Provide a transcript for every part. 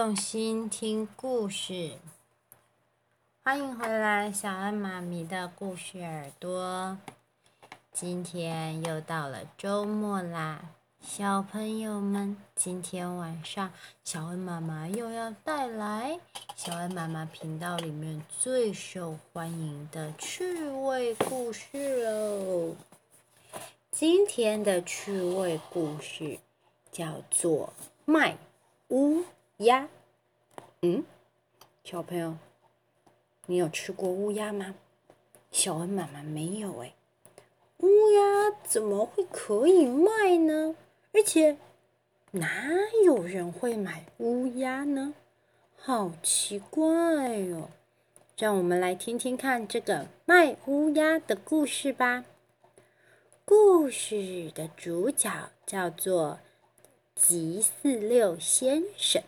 用心听故事。欢迎回来，小恩妈咪的故事耳朵。今天又到了周末啦，小朋友们，今天晚上小恩妈妈又要带来小恩妈妈频道里面最受欢迎的趣味故事喽。今天的趣味故事叫做。卖屋鸭，嗯，小朋友，你有吃过乌鸦吗？小恩妈妈没有诶。乌鸦怎么会可以卖呢？而且哪有人会买乌鸦呢？好奇怪哟！让我们来听听看这个卖乌鸦的故事吧。故事的主角叫做。吉四六先生，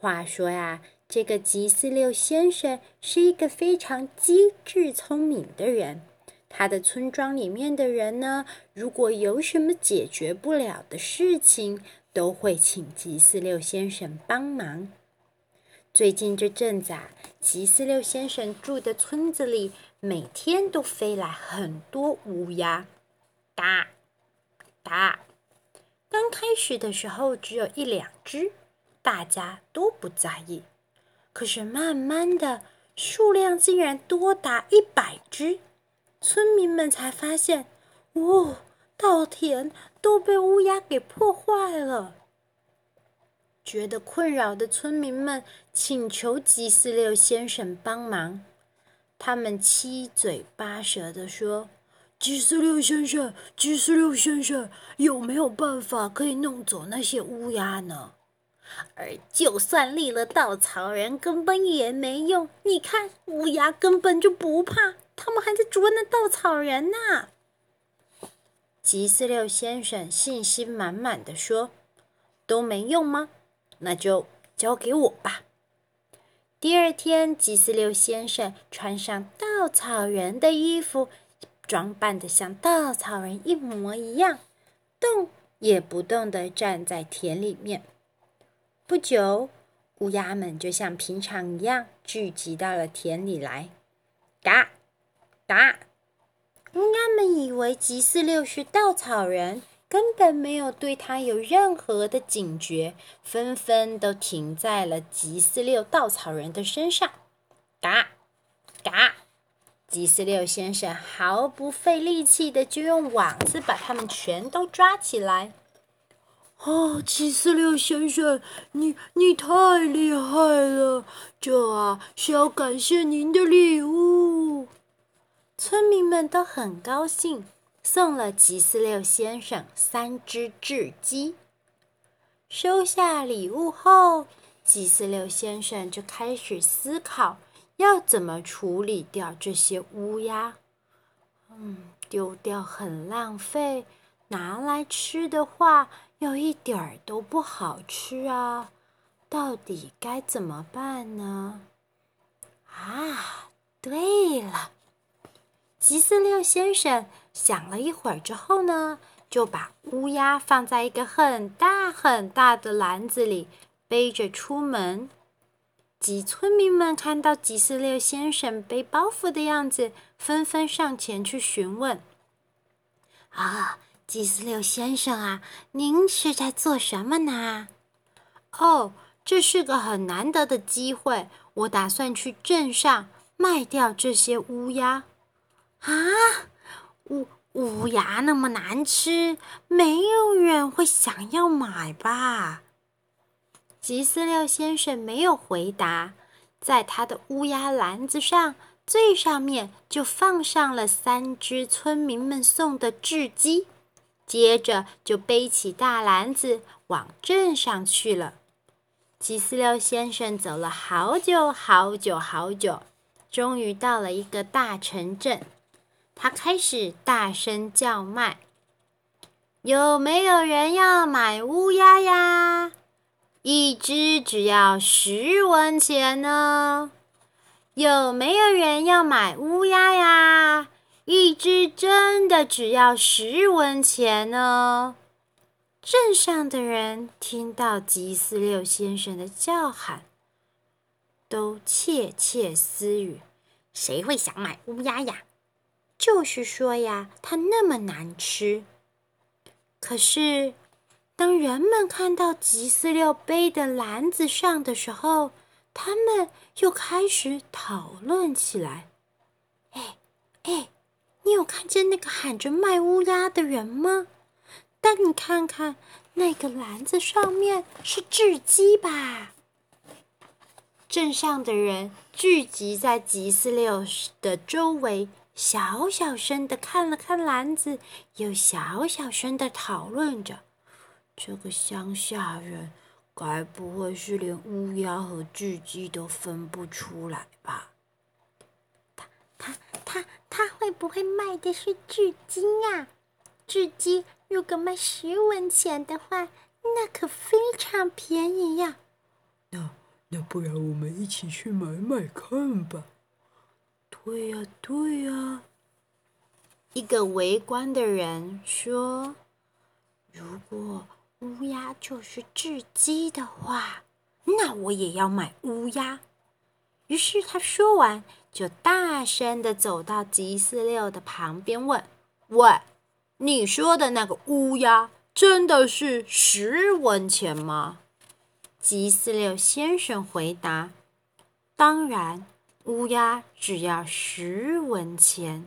话说呀，这个吉四六先生是一个非常机智聪明的人。他的村庄里面的人呢，如果有什么解决不了的事情，都会请吉四六先生帮忙。最近这阵子啊，吉四六先生住的村子里，每天都飞来很多乌鸦，嘎嘎。刚开始的时候只有一两只，大家都不在意。可是慢慢的，数量竟然多达一百只，村民们才发现，哦，稻田都被乌鸦给破坏了。觉得困扰的村民们请求吉四六先生帮忙，他们七嘴八舌地说。吉四六先生，吉四六先生，有没有办法可以弄走那些乌鸦呢？而就算立了稻草人，根本也没用。你看，乌鸦根本就不怕，他们还在捉那稻草人呢。吉四六先生信心满满的说：“都没用吗？那就交给我吧。”第二天，吉四六先生穿上稻草人的衣服。装扮的像稻草人一模一样，动也不动的站在田里面。不久，乌鸦们就像平常一样聚集到了田里来。嘎嘎，乌鸦们以为吉四六是稻草人，根本没有对他有任何的警觉，纷纷都停在了吉四六稻草人的身上。嘎嘎。吉四六先生毫不费力气的就用网子把他们全都抓起来。哦，吉四六先生，你你太厉害了！这啊是要感谢您的礼物。村民们都很高兴，送了吉四六先生三只雉鸡。收下礼物后，吉四六先生就开始思考。要怎么处理掉这些乌鸦？嗯，丢掉很浪费，拿来吃的话有一点儿都不好吃啊！到底该怎么办呢？啊，对了，吉四六先生想了一会儿之后呢，就把乌鸦放在一个很大很大的篮子里，背着出门。吉村民们看到吉四六先生背包袱的样子，纷纷上前去询问：“啊，吉四六先生啊，您是在做什么呢？”“哦，这是个很难得的机会，我打算去镇上卖掉这些乌鸦。”“啊，乌乌鸦那么难吃，没有人会想要买吧？”吉斯六先生没有回答，在他的乌鸦篮子上最上面就放上了三只村民们送的雉鸡，接着就背起大篮子往镇上去了。吉四六先生走了好久好久好久，终于到了一个大城镇，他开始大声叫卖：“有没有人要买乌鸦呀？”一只只要十文钱呢，有没有人要买乌鸦呀？一只真的只要十文钱呢。镇上的人听到吉四六先生的叫喊，都窃窃私语：“谁会想买乌鸦呀？就是说呀，它那么难吃。”可是，当人们看到吉四六背的篮子上的时候，他们又开始讨论起来。哎哎，你有看见那个喊着卖乌鸦的人吗？但你看看那个篮子上面是雉鸡吧？镇上的人聚集在吉斯六的周围，小小声的看了看篮子，又小小声的讨论着。这个乡下人该不会是连乌鸦和雉鸡都分不出来吧？他他会不会卖的是雉鸡呀？雉鸡如果卖十文钱的话，那可非常便宜呀。那那不然我们一起去买买看吧？对呀对呀。一个围观的人说：“如果……”乌鸦就是雉鸡的话，那我也要买乌鸦。于是他说完，就大声地走到吉四六的旁边，问：“喂，你说的那个乌鸦真的是十文钱吗？”吉四六先生回答：“当然，乌鸦只要十文钱。”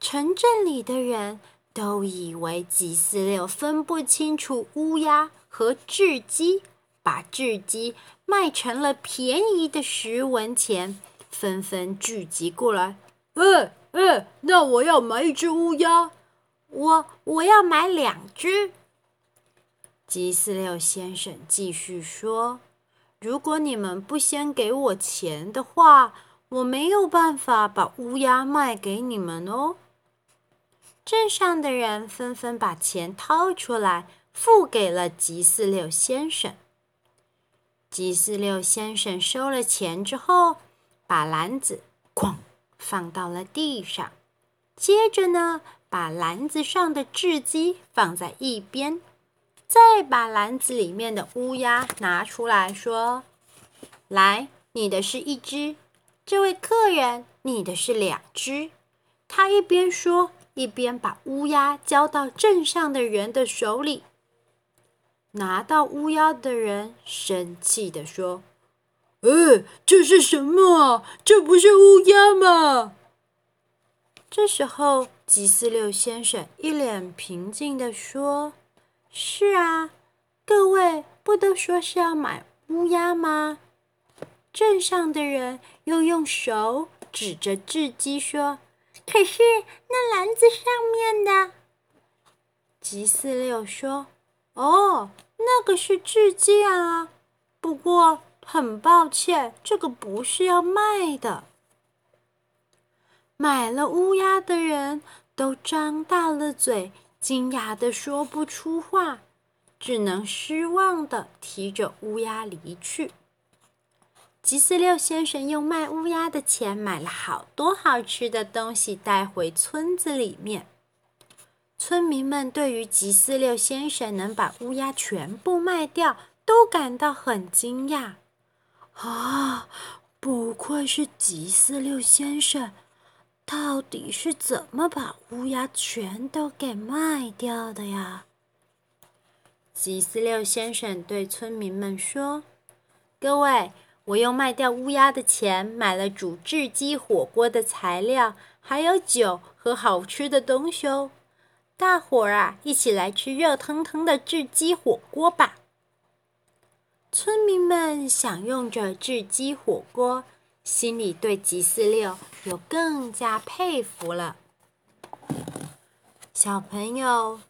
城镇里的人。都以为吉四六分不清楚乌鸦和雉鸡，把雉鸡卖成了便宜的十文钱，纷纷聚集过来。哎哎，那我要买一只乌鸦，我我要买两只。吉四六先生继续说：“如果你们不先给我钱的话，我没有办法把乌鸦卖给你们哦。”镇上的人纷纷把钱掏出来，付给了吉四六先生。鸡四六先生收了钱之后，把篮子哐放到了地上，接着呢，把篮子上的雉鸡放在一边，再把篮子里面的乌鸦拿出来说：“来，你的是一只，这位客人，你的是两只。”他一边说。一边把乌鸦交到镇上的人的手里，拿到乌鸦的人生气地说：“哎，这是什么啊？这不是乌鸦吗？”这时候，吉四六先生一脸平静地说：“是啊，各位不都说是要买乌鸦吗？”镇上的人又用手指着雉鸡说。可是那篮子上面的，吉四六说：“哦，那个是雉鸡啊。不过很抱歉，这个不是要卖的。”买了乌鸦的人都张大了嘴，惊讶的说不出话，只能失望的提着乌鸦离去。吉斯六先生用卖乌鸦的钱买了好多好吃的东西带回村子里面。村民们对于吉四六先生能把乌鸦全部卖掉，都感到很惊讶。啊，不愧是吉四六先生，到底是怎么把乌鸦全都给卖掉的呀？吉四六先生对村民们说：“各位。”我用卖掉乌鸦的钱买了煮雉鸡火锅的材料，还有酒和好吃的东西哦。大伙儿啊，一起来吃热腾腾的雉鸡火锅吧！村民们享用着雉鸡火锅，心里对吉四六又更加佩服了。小朋友，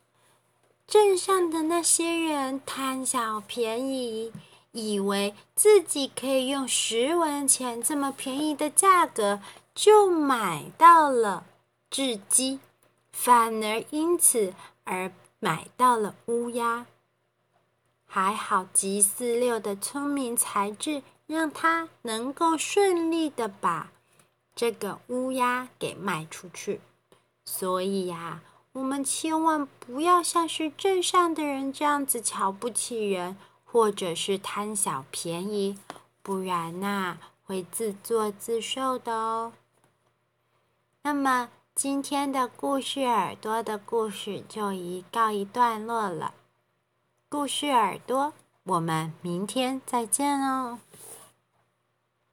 镇上的那些人贪小便宜。以为自己可以用十文钱这么便宜的价格就买到了雉鸡，反而因此而买到了乌鸦。还好吉四六的聪明才智，让他能够顺利的把这个乌鸦给卖出去。所以呀，我们千万不要像是镇上的人这样子瞧不起人，或者是贪小便宜，不然呐，会自作自受的哦。那么今天的故事耳朵的故事就一告一段落了。故事耳朵，我们明天再见哦。